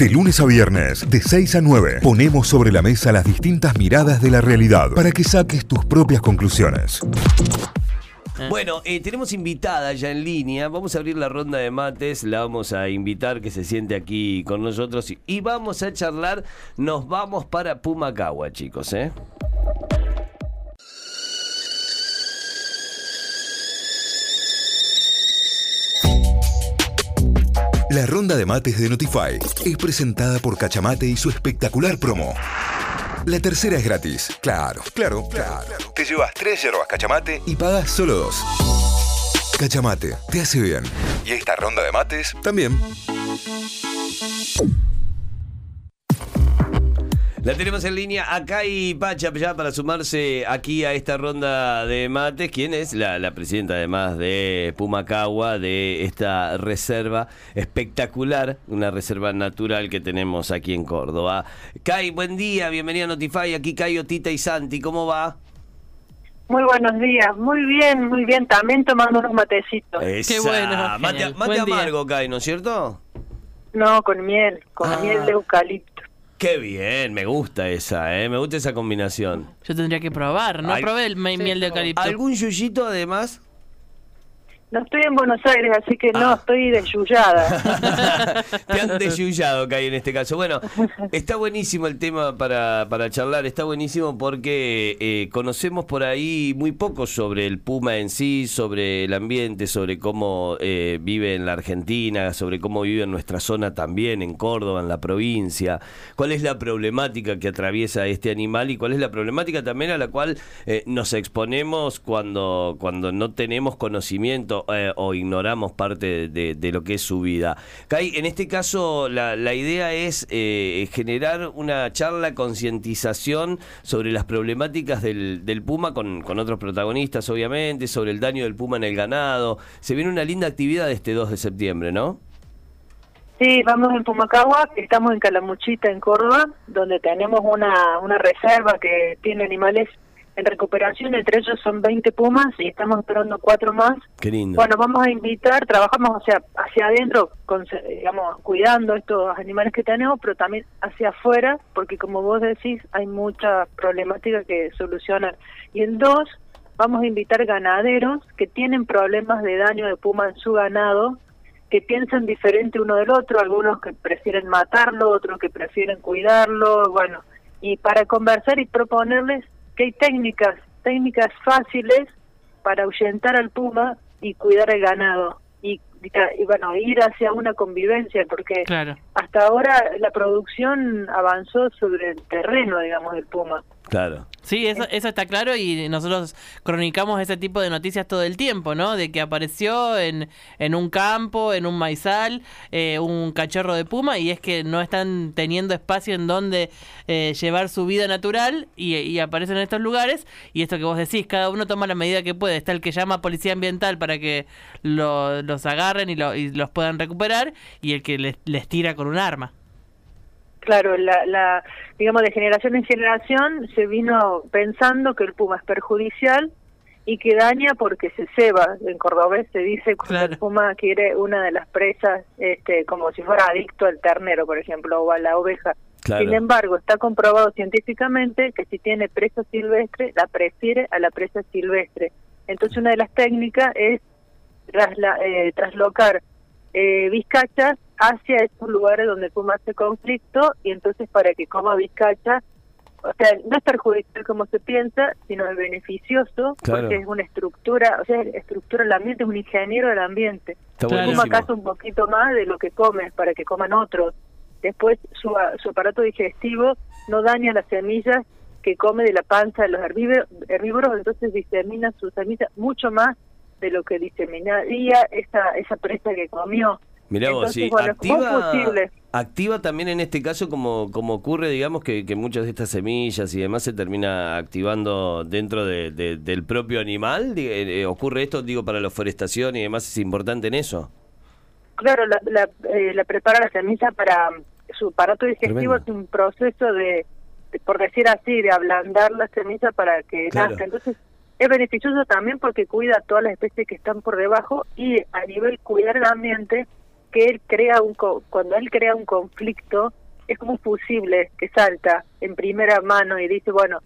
De lunes a viernes, de 6 a 9, ponemos sobre la mesa las distintas miradas de la realidad para que saques tus propias conclusiones. Bueno, eh, tenemos invitada ya en línea. Vamos a abrir la ronda de mates. La vamos a invitar que se siente aquí con nosotros. Y vamos a charlar. Nos vamos para Pumacagua, chicos, ¿eh? La ronda de mates de Notify es presentada por Cachamate y su espectacular promo. La tercera es gratis. Claro, claro, claro. Te llevas tres yerbas Cachamate y pagas solo dos. Cachamate, te hace bien. Y esta ronda de mates también. La tenemos en línea acá y Pacha ya para sumarse aquí a esta ronda de mates. ¿Quién es? La, la presidenta además de Pumacagua, de esta reserva espectacular, una reserva natural que tenemos aquí en Córdoba. Kai, buen día, bienvenida a Notify. Aquí Cayo, Tita y Santi, ¿cómo va? Muy buenos días, muy bien, muy bien. También tomando unos matecitos. Esa. bueno, Mate, mate amargo, Kai, ¿no es cierto? No, con miel, con Ah. miel de eucalipto. Qué bien, me gusta esa, ¿eh? Me gusta esa combinación. Yo tendría que probar, no Ay. probé el mi- miel de eucalipto. ¿Algún yuyito además? No estoy en Buenos Aires, así que no, Ah. estoy desyullada. Te han desyuyado, Kai, en este caso. Bueno, está buenísimo el tema para, para charlar, está buenísimo porque eh, conocemos por ahí muy poco sobre el Puma en sí, sobre el ambiente, sobre cómo eh, vive en la Argentina, sobre cómo vive en nuestra zona también, en Córdoba, en la provincia, cuál es la problemática que atraviesa este animal y cuál es la problemática también a la cual eh, nos exponemos cuando, cuando no tenemos conocimiento eh, o ignoramos parte de, lo que es su vida. Kai, en este caso la, la idea es eh, generar una charla, concientización sobre las problemáticas del, del puma con, otros protagonistas, obviamente, sobre el daño del puma en el ganado. Se viene una linda actividad este 2 de septiembre, ¿no? Sí, vamos en Pumacagua, estamos en Calamuchita, en Córdoba, donde tenemos una reserva que tiene animales en recuperación, entre ellos son 20 pumas y estamos esperando cuatro más. Qué lindo. Bueno, vamos a invitar, trabajamos hacia, hacia adentro, con, digamos, cuidando estos animales que tenemos, pero también hacia afuera, porque como vos decís, hay muchas problemáticas que solucionar. Y en dos, vamos a invitar ganaderos que tienen problemas de daño de puma en su ganado, que piensan diferente uno del otro, algunos que prefieren matarlo, otros que prefieren cuidarlo, bueno, y para conversar y proponerles que hay técnicas, técnicas fáciles para ahuyentar al puma y cuidar el ganado. Y, y bueno, ir hacia una convivencia, porque Claro. hasta ahora la producción avanzó sobre el terreno, digamos, del puma. Claro. Sí, eso, eso está claro y nosotros cronicamos ese tipo de noticias todo el tiempo, ¿no? De que apareció en, en un campo, en un maizal, eh, un cachorro de puma y es que no están teniendo espacio en donde eh, llevar su vida natural y, y aparecen en estos lugares y esto que vos decís, cada uno toma la medida que puede. Está el que llama a policía ambiental para que lo- los agarren y, lo- y los puedan recuperar y el que les, les tira con un arma. Claro, la, la, digamos, de generación en generación se vino pensando que el puma es perjudicial y que daña porque se ceba. En cordobés se dice cuando Claro. el puma quiere una de las presas, este, como si fuera adicto al ternero, por ejemplo, o a la oveja. Claro. Sin embargo, está comprobado científicamente que si tiene presa silvestre, la prefiere a la presa silvestre. Entonces, una de las técnicas es trasla- eh, traslocar eh, vizcachas hacia estos lugares donde puma hace conflicto y entonces para que coma vizcacha, o sea, no es perjudicial como se piensa, sino es beneficioso Claro. porque es una estructura, o sea, estructura el ambiente, es un ingeniero del ambiente. Puma caza un poquito más de lo que come para que coman otros. Después su, su aparato digestivo no daña las semillas que come de la panza de los herbívoros, herbívoros entonces disemina sus semillas mucho más de lo que diseminaría esa, esa presa que comió. Mirá vos, Entonces, sí, bueno, activa, activa también en este caso como, como ocurre, digamos, que, que muchas de estas semillas y demás se termina activando dentro de- de- del propio animal. Di- eh, ¿Ocurre esto, digo, para la forestación y demás? ¿Es importante en eso? Claro, la, la, eh, la prepara la semilla para su aparato digestivo, Tremendo. es un proceso de, de, por decir así, de ablandar la semilla para que Claro. nazca. Entonces, es beneficioso también porque cuida a todas las especies que están por debajo y a nivel cuidar el ambiente, que él crea un cuando él crea un conflicto es como un fusible que salta en primera mano y dice bueno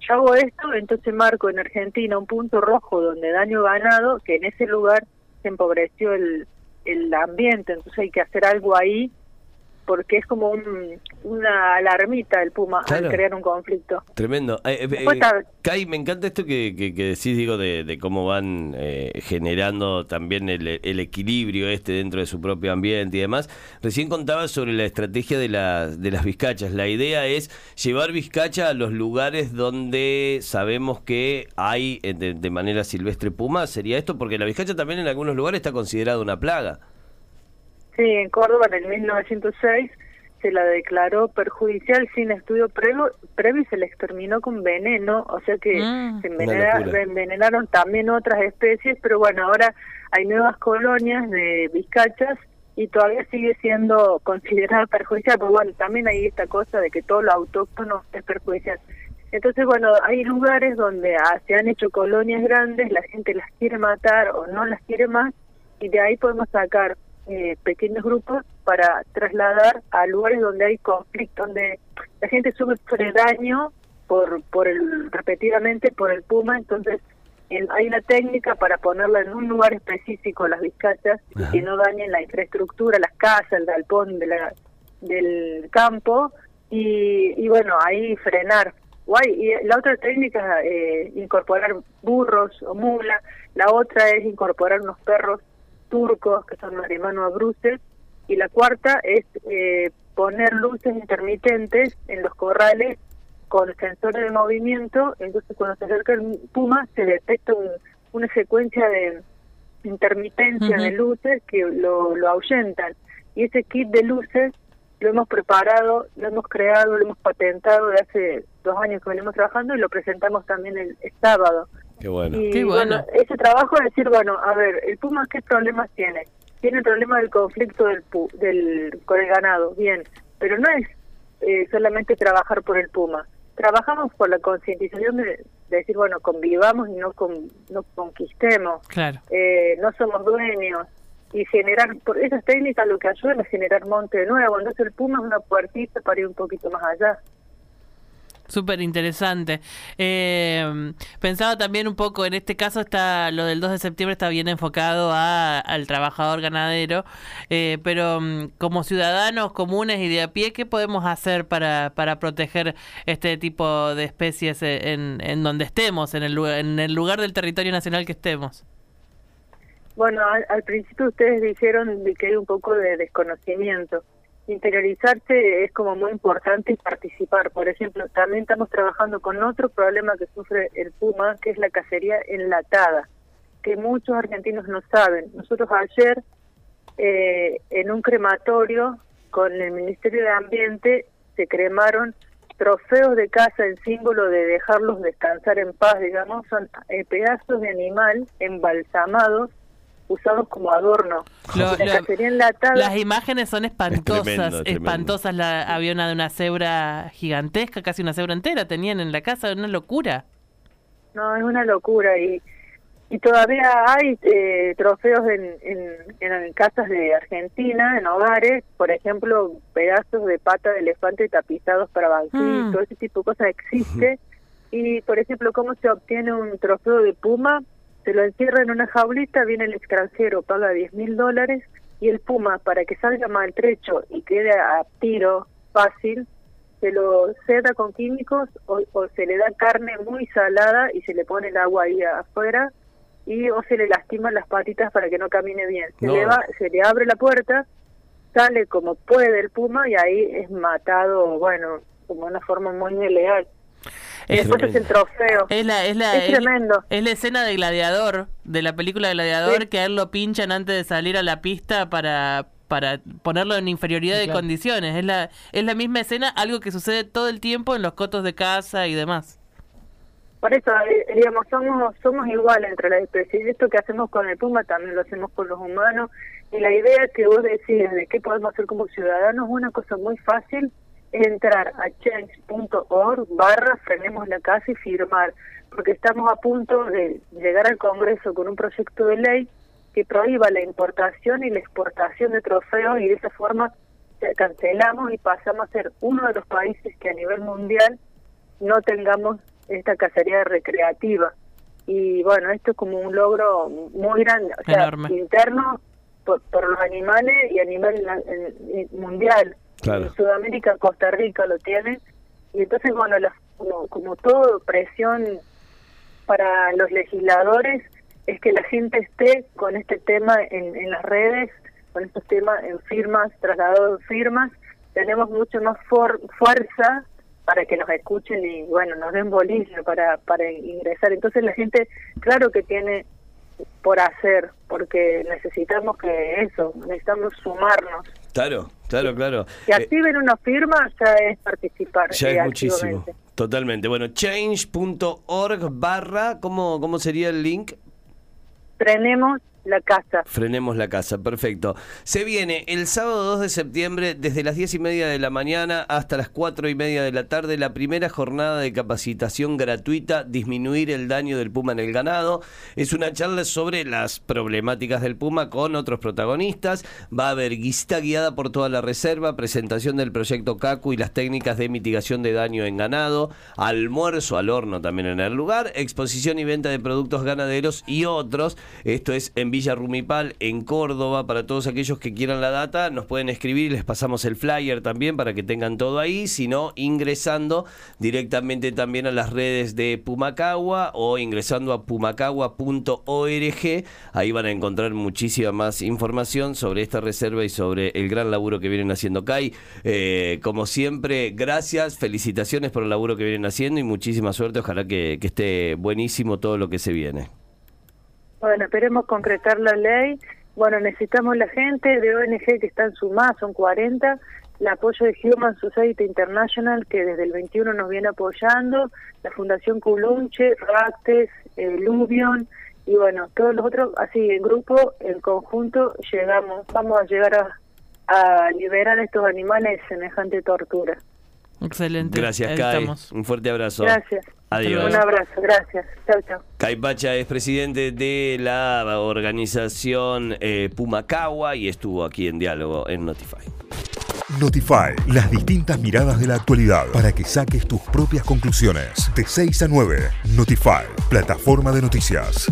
yo hago esto entonces marco en Argentina un punto rojo donde daño ganado que en ese lugar se empobreció el el ambiente entonces hay que hacer algo ahí porque es como un, una alarmita el Puma al crear un conflicto. Tremendo. Eh, eh, Kai, me encanta esto que, que, decís, digo, de, cómo van eh, generando también el, el, equilibrio este dentro de su propio ambiente y demás. Recién contabas sobre la estrategia de, la, de las vizcachas. La idea es llevar vizcacha a los lugares donde sabemos que hay de, de manera silvestre Puma. ¿Sería esto? Porque la vizcacha también en algunos lugares está considerada una plaga. Sí, en Córdoba en el 1906 se la declaró perjudicial sin estudio previo, previo y se le exterminó con veneno, o sea que mm. se envenenaron también otras especies, pero bueno, ahora hay nuevas colonias de vizcachas y todavía sigue siendo considerada perjudicial, pero bueno, también hay esta cosa de que todo lo autóctono es perjudicial. Entonces, bueno, hay lugares donde ah, se han hecho colonias grandes, la gente las quiere matar o no las quiere más, y de ahí podemos sacar eh, pequeños grupos para trasladar a lugares donde hay conflicto, donde la gente sufre daño por, por el, repetidamente por el puma, entonces hay una técnica para ponerla en un lugar específico, las vizcachas, y que no dañen la infraestructura, las casas, el galpón de la, del campo, y, y bueno, ahí frenar. Guay. Y la otra técnica es eh, incorporar burros o mulas, la otra es incorporar unos perros turcos, que son a bruces, y la cuarta es eh, poner luces intermitentes en los corrales con sensores de movimiento, entonces cuando se acerca el puma se detecta una secuencia de intermitencia de luces que lo, lo ahuyentan. Y ese kit de luces lo hemos preparado, lo hemos creado, lo hemos patentado de hace dos años que venimos trabajando y lo presentamos también el sábado. Qué bueno. Y bueno. ese trabajo es decir, bueno, a ver, el Puma, ¿qué problemas tiene? Tiene el problema del conflicto del, del con el ganado, bien, pero no es eh, solamente trabajar por el Puma. Trabajamos por la concientización de, decir, bueno, convivamos y no, con, no conquistemos. Claro. Eh, no somos dueños. Y generar, por esas técnicas lo que ayudan es generar monte de nuevo. Entonces el Puma es una puertita para ir un poquito más allá. Súper interesante. Eh, pensaba también un poco, en este caso está lo del 2 de septiembre está bien enfocado a, al trabajador ganadero, eh, pero mm, como ciudadanos comunes y de a pie, ¿qué podemos hacer para, para proteger este tipo de especies en, en donde estemos, en el, en el lugar del territorio nacional que estemos? Bueno, al, al principio ustedes dijeron que hay un poco de desconocimiento interiorizarse es como muy importante y participar. Por ejemplo, también estamos trabajando con otro problema que sufre el Puma, que es la cacería enlatada, que muchos argentinos no saben. Nosotros ayer, eh, en un crematorio con el Ministerio de Ambiente, se cremaron trofeos de caza en símbolo de dejarlos descansar en paz, digamos, son eh, pedazos de animal embalsamados usados como adorno. las imágenes son espantosas, espantosas. La, había una de una cebra gigantesca, casi una cebra entera tenían en la casa, una locura. No, es una locura y y todavía hay eh, trofeos en, en, casas de Argentina, en hogares, por ejemplo, pedazos de pata de elefante tapizados para banquitos, mm. todo ese tipo de cosas existe. Y, por ejemplo, ¿cómo se obtiene un trofeo de puma? Se lo encierra en una jaulita, viene el extranjero, paga 10 mil dólares y el puma, para que salga maltrecho y quede a tiro fácil, se lo seda con químicos o, se le da carne muy salada y se le pone el agua ahí afuera y o se le lastiman las patitas para que no camine bien. Se, le, va, se le abre la puerta, sale como puede el puma y ahí es matado, bueno, como una forma muy ilegal. Es, el trofeo. Es, la, es, la, tremendo. Es la escena de Gladiador, de la película de Gladiador, que a él lo pinchan antes de salir a la pista para, para ponerlo en inferioridad de condiciones. Es la, es la misma escena, algo que sucede todo el tiempo en los cotos de casa y demás. Por eso, eh, digamos, somos, somos iguales entre las especies. Esto que hacemos con el puma también lo hacemos con los humanos. Y la idea que vos decís de qué podemos hacer como ciudadanos es una cosa muy fácil entrar a change.org barra frenemos la casa y firmar, porque estamos a punto de llegar al Congreso con un proyecto de ley que prohíba la importación y la exportación de trofeos y de esa forma cancelamos y pasamos a ser uno de los países que a nivel mundial no tengamos esta cacería recreativa. Y bueno, esto es como un logro muy grande, o sea, interno por, los animales y a nivel mundial. En Sudamérica, Costa Rica lo tiene. Y entonces, bueno, como, como todo presión para los legisladores es que la gente esté con este tema en, en las redes, con estos temas en firmas, trasladados en firmas, tenemos mucho más fuerza para que nos escuchen y bueno, nos den bolilla para, para ingresar. Entonces la gente, claro que tiene por hacer, porque necesitamos que eso, necesitamos sumarnos. Claro, claro, claro. Que eh, activen una firma ya es participar. Ya es muchísimo. Totalmente. Bueno, change.org barra, ¿cómo, ¿cómo sería el link? Tenemos la casa. Frenemos la casa, perfecto. Se viene el sábado 2 de septiembre desde las 10 y media de la mañana hasta las 4 y media de la tarde la primera jornada de capacitación gratuita Disminuir el daño del puma en el ganado. Es una charla sobre las problemáticas del puma con otros protagonistas. Va a haber guista guiada por toda la reserva, presentación del proyecto CACU y las técnicas de mitigación de daño en ganado, almuerzo al horno también en el lugar, exposición y venta de productos ganaderos y otros. Esto es en Villa Rumipal, en Córdoba. Para todos aquellos que quieran la data, nos pueden escribir y les pasamos el flyer también para que tengan todo ahí. Si no, ingresando directamente también a las redes de Pumacagua o ingresando a pumacagua.org. Ahí van a encontrar muchísima más información sobre esta reserva y sobre el gran laburo que vienen haciendo CAI. Eh, como siempre, gracias, felicitaciones por el laburo que vienen haciendo y muchísima suerte. Ojalá que esté buenísimo todo lo que se viene. Bueno, esperemos concretar la ley. Bueno, necesitamos la gente de ONG que están sumadas, son 40, el apoyo de Human Society International, que desde el 21 nos viene apoyando, la Fundación Culunche, Ractes, eh, Lubion, y bueno, todos los otros, así en grupo, en conjunto, llegamos, vamos a llegar a, a liberar a estos animales de semejante tortura. Excelente. Gracias, Kai. Un fuerte abrazo. Gracias. Adiós. Un abrazo, gracias. Chao, chao. Kai Pacha es presidente de la organización eh, Pumacagua y estuvo aquí en diálogo en Notify. Notify, las distintas miradas de la actualidad para que saques tus propias conclusiones. De 6 a 9, Notify, plataforma de noticias.